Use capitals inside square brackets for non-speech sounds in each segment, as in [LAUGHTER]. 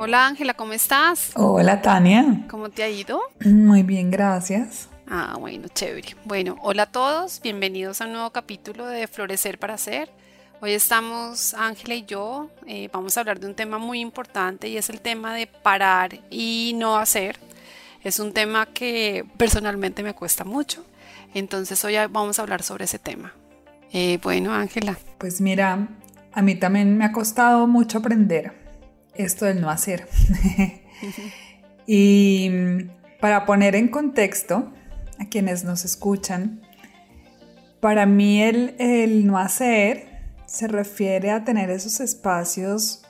Hola Ángela, ¿cómo estás? Hola Tania. ¿Cómo te ha ido? Muy bien, gracias. Ah, bueno, chévere. Bueno, hola a todos, bienvenidos a un nuevo capítulo de Florecer para Hacer. Hoy estamos Ángela y yo, eh, vamos a hablar de un tema muy importante y es el tema de parar y no hacer. Es un tema que personalmente me cuesta mucho, entonces hoy vamos a hablar sobre ese tema. Eh, bueno, Ángela. Pues mira, a mí también me ha costado mucho aprender esto del no hacer. [LAUGHS] y para poner en contexto a quienes nos escuchan, para mí el, el no hacer se refiere a tener esos espacios,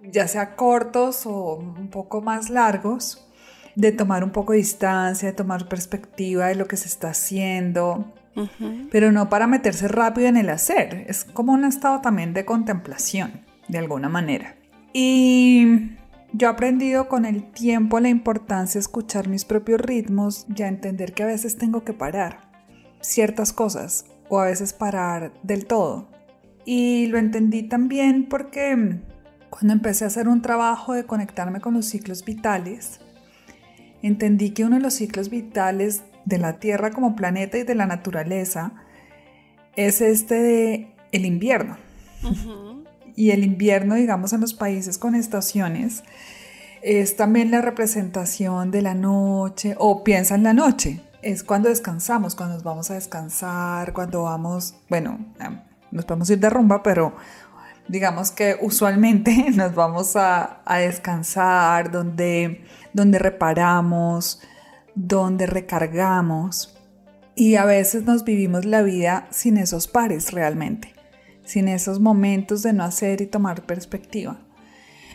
ya sea cortos o un poco más largos, de tomar un poco de distancia, de tomar perspectiva de lo que se está haciendo, pero no para meterse rápido en el hacer, es como un estado también de contemplación, de alguna manera. Y yo he aprendido con el tiempo la importancia de escuchar mis propios ritmos y a entender que a veces tengo que parar ciertas cosas o a veces parar del todo. Y lo entendí también porque cuando empecé a hacer un trabajo de conectarme con los ciclos vitales, entendí que uno de los ciclos vitales de la Tierra como planeta y de la naturaleza es este de el invierno y el invierno, digamos, en los países con estaciones, es también la representación de la noche, o piensa en la noche, es cuando descansamos, cuando nos vamos a descansar, cuando vamos, bueno, nos podemos ir de rumba, pero digamos que usualmente [LAUGHS] nos vamos a, descansar, donde, donde reparamos, donde recargamos, y a veces nos vivimos la vida sin esos pares realmente sin esos momentos de no hacer y tomar perspectiva.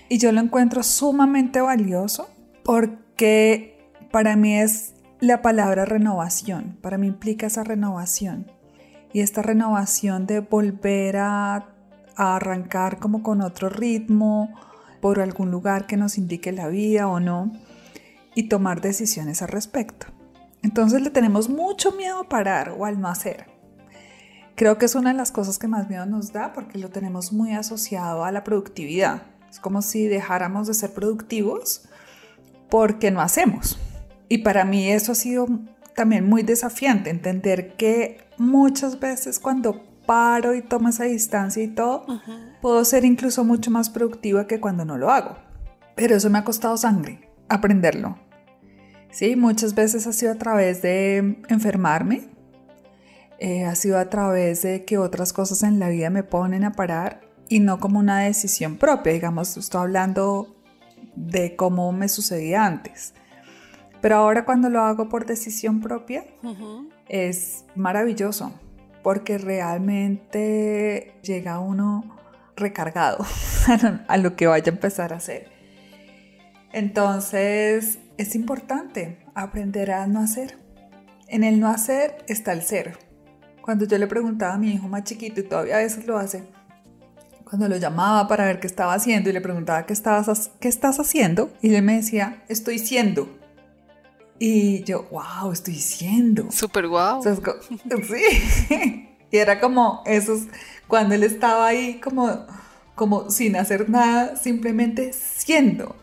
Y yo lo encuentro sumamente valioso porque para mí es la palabra renovación, para mí implica esa renovación. Y esta renovación de volver a, arrancar como con otro ritmo, por algún lugar que nos indique la vida o no, y tomar decisiones al respecto. Entonces le tenemos mucho miedo a parar o al no hacer. Creo que es una de las cosas que más miedo nos da porque lo tenemos muy asociado a la productividad. Es como si dejáramos de ser productivos porque no hacemos. Y para mí eso ha sido también muy desafiante, entender que muchas veces cuando paro y tomo esa distancia y todo, puedo ser incluso mucho más productiva que cuando no lo hago. Pero eso me ha costado sangre, aprenderlo. Sí, muchas veces ha sido a través de enfermarme, eh, ha sido a través de que otras cosas en la vida me ponen a parar y no como una decisión propia, digamos, estoy hablando de cómo me sucedía antes. Pero ahora cuando lo hago por decisión propia, es maravilloso, porque realmente llega uno recargado [LAUGHS] a lo que vaya a empezar a hacer. Entonces, es importante aprender a no hacer. En el no hacer está el ser. Cuando yo le preguntaba a mi hijo más chiquito, y todavía a veces lo hace, cuando lo llamaba para ver qué estaba haciendo y le preguntaba qué, estabas, qué estás haciendo, y él me decía, estoy siendo. Y yo, wow, estoy siendo. Súper wow. [LAUGHS] sí. y era como esos, cuando él estaba ahí como, como sin hacer nada, simplemente siendo.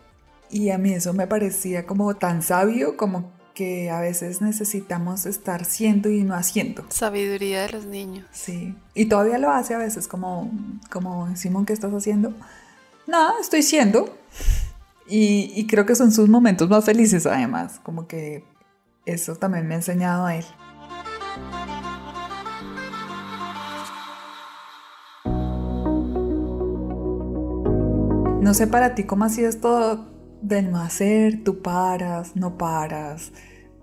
Y a mí eso me parecía como tan sabio, como que a veces necesitamos estar siendo y no haciendo. Sabiduría de los niños. Sí, y todavía lo hace a veces como, como Simón, ¿qué estás haciendo? Nada, estoy siendo. Y, y creo que son sus momentos más felices además, como que eso también me ha enseñado a él. No sé para ti cómo ha sido esto del no hacer, tú paras, no paras,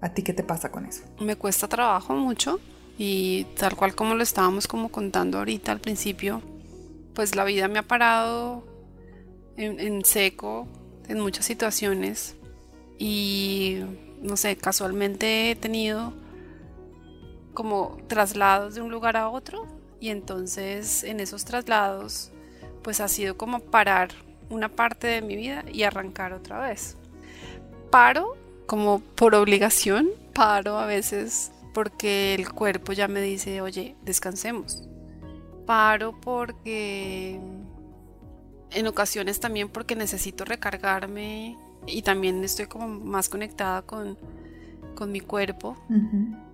¿A ti qué te pasa con eso? Me cuesta trabajo mucho y tal cual como lo estábamos como contando ahorita al principio, pues la vida me ha parado en, seco en muchas situaciones y no sé, casualmente he tenido como traslados de un lugar a otro y entonces en esos traslados pues ha sido como parar una parte de mi vida y arrancar otra vez. Paro como por obligación, paro a veces porque el cuerpo ya me dice, oye, descansemos. Paro porque en ocasiones también porque necesito recargarme y también estoy como más conectada con, con mi cuerpo,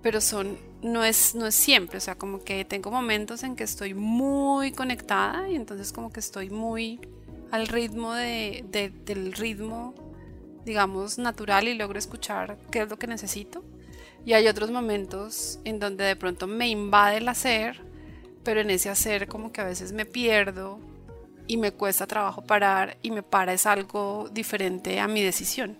pero son, no es, no es siempre, o sea, como que tengo momentos en que estoy muy conectada y entonces como que estoy muy al ritmo de, del ritmo, digamos, natural y logro escuchar qué es lo que necesito. Y hay otros momentos en donde de pronto me invade el hacer, pero en ese hacer como que a veces me pierdo y me cuesta trabajo parar y me para es algo diferente a mi decisión,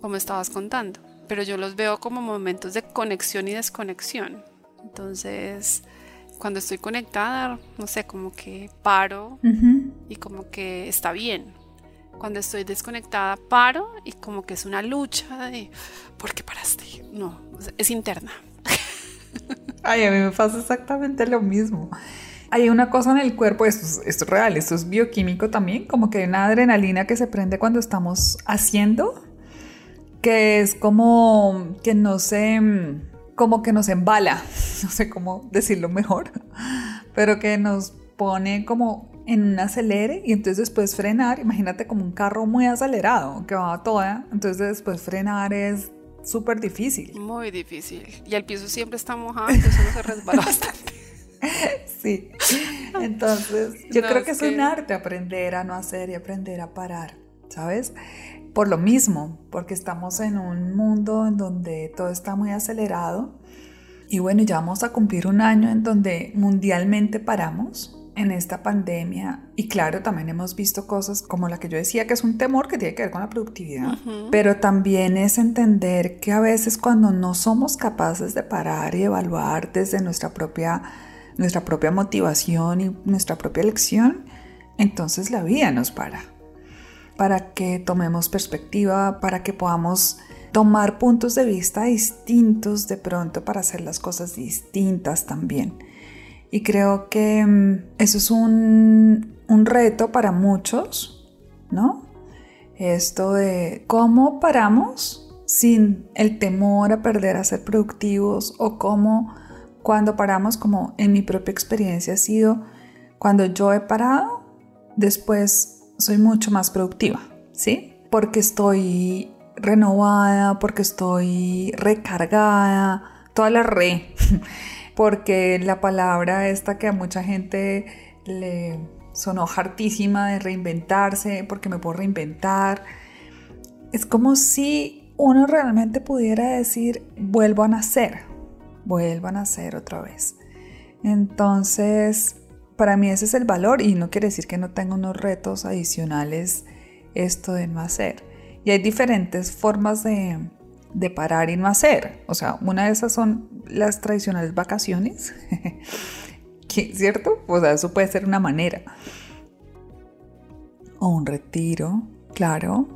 como estabas contando. Pero yo los veo como momentos de conexión y desconexión. Entonces, cuando estoy conectada, no sé, como que paro y como que está bien. Cuando estoy desconectada, paro y como que es una lucha de ¿por qué paraste? No, es interna. Ay, a mí me pasa exactamente lo mismo hay una cosa en el cuerpo, esto es, real, esto es bioquímico también, como que hay una adrenalina que se prende cuando estamos haciendo, que es como que no se, como que nos embala, [LAUGHS] no sé cómo decirlo mejor, pero que nos pone como en un acelere y entonces después frenar, imagínate como un carro muy acelerado que va a toda, entonces después frenar es súper difícil. Muy difícil. Y el piso siempre está mojado, entonces uno se resbala [LAUGHS] bastante. sí. Entonces, [LAUGHS] yo creo que es, un arte aprender a no hacer y aprender a parar, ¿sabes? Por lo mismo, porque estamos en un mundo en donde todo está muy acelerado. Y bueno, ya vamos a cumplir un año en donde mundialmente paramos en esta pandemia. Y claro, también hemos visto cosas como la que yo decía, que es un temor que tiene que ver con la productividad. Pero también es entender que a veces cuando no somos capaces de parar y evaluar desde nuestra propia nuestra propia motivación y nuestra propia elección, entonces la vida nos para. Para que tomemos perspectiva, para que podamos tomar puntos de vista distintos de pronto para hacer las cosas distintas también. Y creo que mm, eso es un, un reto para muchos, ¿no? Esto de cómo paramos sin el temor a perder a ser productivos o cómo cuando paramos, como en mi propia experiencia ha sido, cuando yo he parado, después soy mucho más productiva, ¿sí? Porque estoy renovada, porque estoy recargada, toda la re, [LAUGHS] porque la palabra esta que a mucha gente le sonó hartísima de reinventarse, porque me puedo reinventar, es como si uno realmente pudiera decir, vuelvo a nacer, vuelvan a hacer otra vez. Entonces, para mí ese es el valor y no quiere decir que no tenga unos retos adicionales esto de no hacer. Y hay diferentes formas de, de parar y no hacer. O sea, una de esas son las tradicionales vacaciones, [LAUGHS] ¿cierto? O sea, eso puede ser una manera. O un retiro, claro.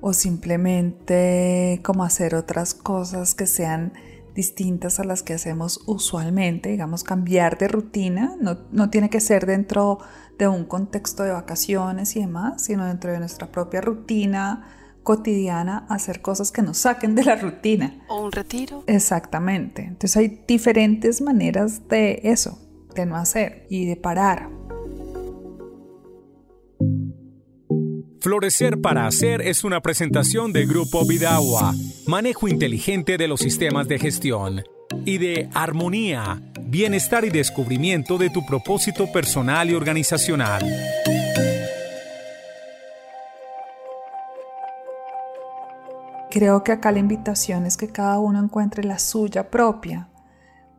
O simplemente como hacer otras cosas que sean distintas a las que hacemos usualmente, digamos, cambiar de rutina, no, tiene que ser dentro de un contexto de vacaciones y demás, sino dentro de nuestra propia rutina cotidiana, hacer cosas que nos saquen de la rutina. O un retiro. Exactamente. Entonces hay diferentes maneras de eso, de no hacer y de parar. Florecer para Hacer es una presentación de Grupo Vidagua, manejo inteligente de los sistemas de gestión, y de Armonía, bienestar y descubrimiento de tu propósito personal y organizacional. Creo que acá la invitación es que cada uno encuentre la suya propia,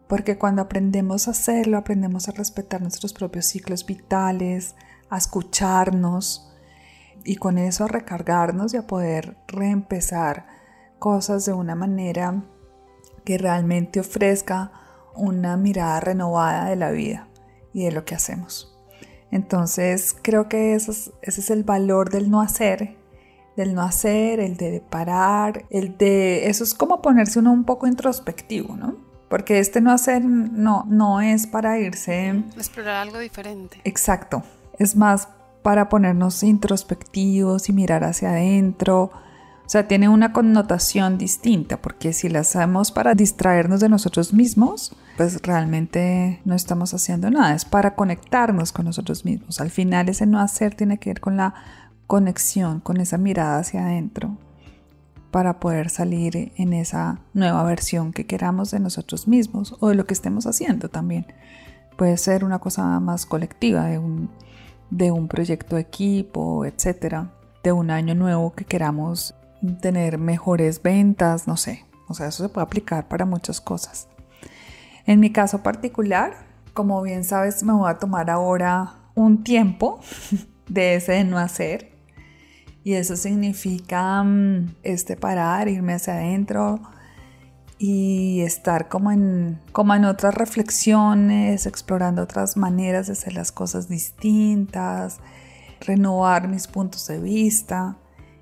porque cuando aprendemos a hacerlo, aprendemos a respetar nuestros propios ciclos vitales, a escucharnos, y con eso a recargarnos y a poder reempezar cosas de una manera que realmente ofrezca una mirada renovada de la vida y de lo que hacemos. Entonces creo que ese es el valor del no hacer, del no hacer, el de parar, el de... Eso es como ponerse uno un poco introspectivo, ¿no? Porque este no hacer no, no es para irse... Explorar algo diferente. Exacto. Es más para ponernos introspectivos y mirar hacia adentro. O sea, tiene una connotación distinta, porque si la hacemos para distraernos de nosotros mismos, pues realmente no estamos haciendo nada, es para conectarnos con nosotros mismos. Al final ese no hacer tiene que ver con la conexión, con esa mirada hacia adentro, para poder salir en esa nueva versión que queramos de nosotros mismos o de lo que estemos haciendo también. Puede ser una cosa más colectiva, de un, de un proyecto de equipo, etcétera, de un año nuevo que queramos tener mejores ventas, no sé. O sea, eso se puede aplicar para muchas cosas. En mi caso particular, como bien sabes, me voy a tomar ahora un tiempo [LAUGHS] de ese de no hacer. Y eso significa mm, este parar, irme hacia adentro y estar como en, como en otras reflexiones, explorando otras maneras de hacer las cosas distintas, renovar mis puntos de vista.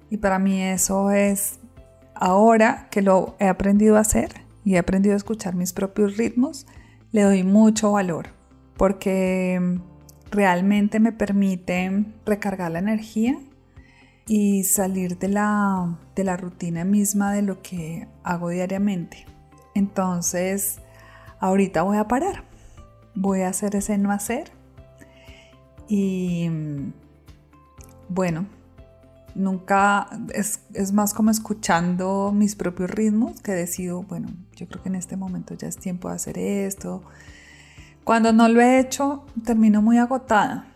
Y para mí eso es, ahora que lo he aprendido a hacer y he aprendido a escuchar mis propios ritmos, le doy mucho valor porque realmente me permite recargar la energía y salir de la, de la rutina misma de lo que hago diariamente. Entonces, ahorita voy a parar, voy a hacer ese no hacer y bueno, nunca es, más como escuchando mis propios ritmos que decido, bueno, yo creo que en este momento ya es tiempo de hacer esto. Cuando no lo he hecho, termino muy agotada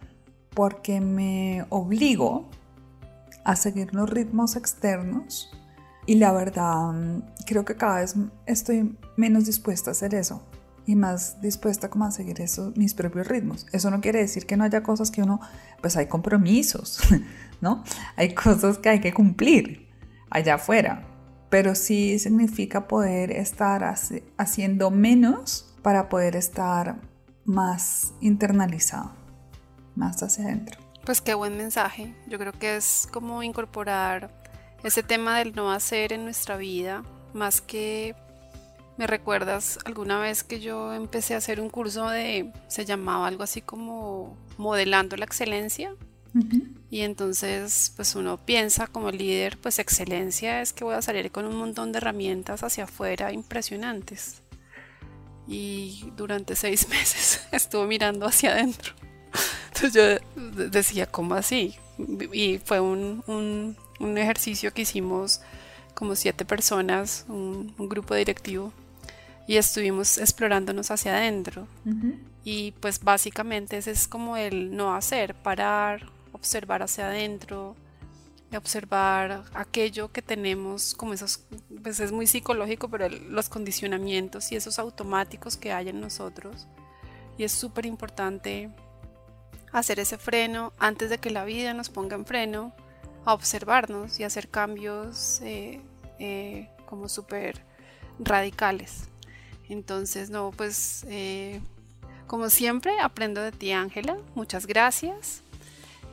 porque me obligo a seguir los ritmos externos y la verdad creo que cada vez estoy menos dispuesta a hacer eso y más dispuesta como a seguir eso, mis propios ritmos. Eso no quiere decir que no haya cosas que uno, pues hay compromisos, [LAUGHS] ¿no? Hay cosas que hay que cumplir allá afuera, pero sí significa poder estar haciendo menos para poder estar más internalizado, más hacia adentro. Pues qué buen mensaje. Yo creo que es como incorporar ese tema del no hacer en nuestra vida, más que me recuerdas alguna vez que yo empecé a hacer un curso de, se llamaba algo así como modelando la excelencia. Y entonces, pues uno piensa como líder, pues excelencia es que voy a salir con un montón de herramientas hacia afuera impresionantes. Y durante seis [LAUGHS] meses estuve mirando hacia adentro. Entonces yo decía, ¿cómo así? Y fue un, un, ejercicio que hicimos como siete personas, un, grupo directivo, y estuvimos explorándonos hacia adentro. Y pues básicamente ese es como el no hacer, parar, observar hacia adentro, observar aquello que tenemos, como esos, pues es muy psicológico, pero los condicionamientos y esos automáticos que hay en nosotros. Y es súper importante hacer ese freno antes de que la vida nos ponga en freno, a observarnos y hacer cambios eh, eh, como súper radicales. Entonces, no, pues eh, como siempre, aprendo de ti, Ángela. Muchas gracias.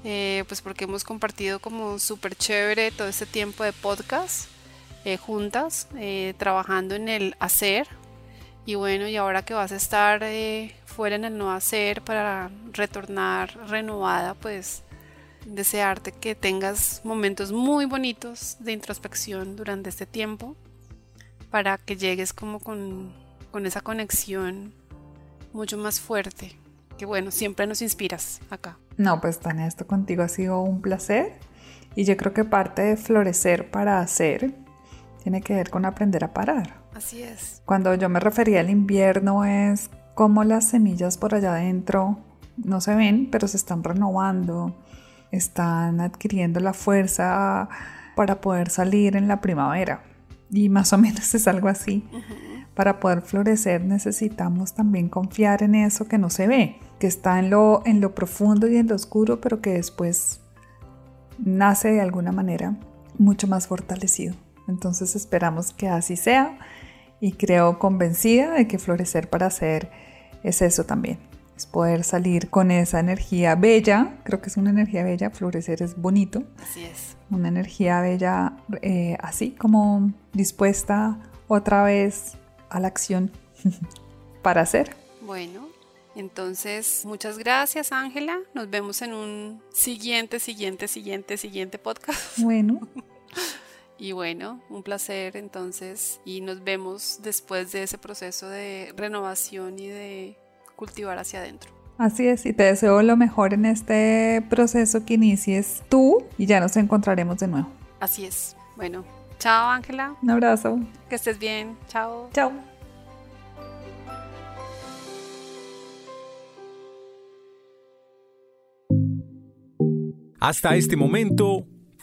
pues porque hemos compartido como súper chévere todo este tiempo de podcast juntas, trabajando en el hacer. Y bueno, y ahora que vas a estar fuera en el no hacer para retornar renovada, pues desearte que tengas momentos muy bonitos de introspección durante este tiempo para que llegues como con, con esa conexión mucho más fuerte que bueno, siempre nos inspiras acá. No, pues Tania, esto contigo ha sido un placer y yo creo que parte de florecer para hacer tiene que ver con aprender a parar. Así es. Cuando yo me refería al invierno es cómo las semillas por allá adentro no se ven, pero se están renovando, están adquiriendo la fuerza para poder salir en la primavera. Y más o menos es algo así. Para poder florecer necesitamos también confiar en eso que no se ve, que está en lo, en lo profundo y en lo oscuro, pero que después nace de alguna manera mucho más fortalecido. Entonces esperamos que así sea y creo convencida de que florecer para ser es eso también, es poder salir con esa energía bella, creo que es una energía bella, florecer es bonito. Así es. Una energía bella eh, así como dispuesta otra vez a la acción [LAUGHS] para hacer. Bueno, entonces muchas gracias Ángela, nos vemos en un siguiente, siguiente, siguiente, siguiente podcast. Bueno. [LAUGHS] Y bueno, un placer entonces y nos vemos después de ese proceso de renovación y de cultivar hacia adentro. Así es, y te deseo lo mejor en este proceso que inicies tú y ya nos encontraremos de nuevo. Así es. Bueno, chao Ángela. Un abrazo. Que estés bien. Chao. Chao. Hasta este momento,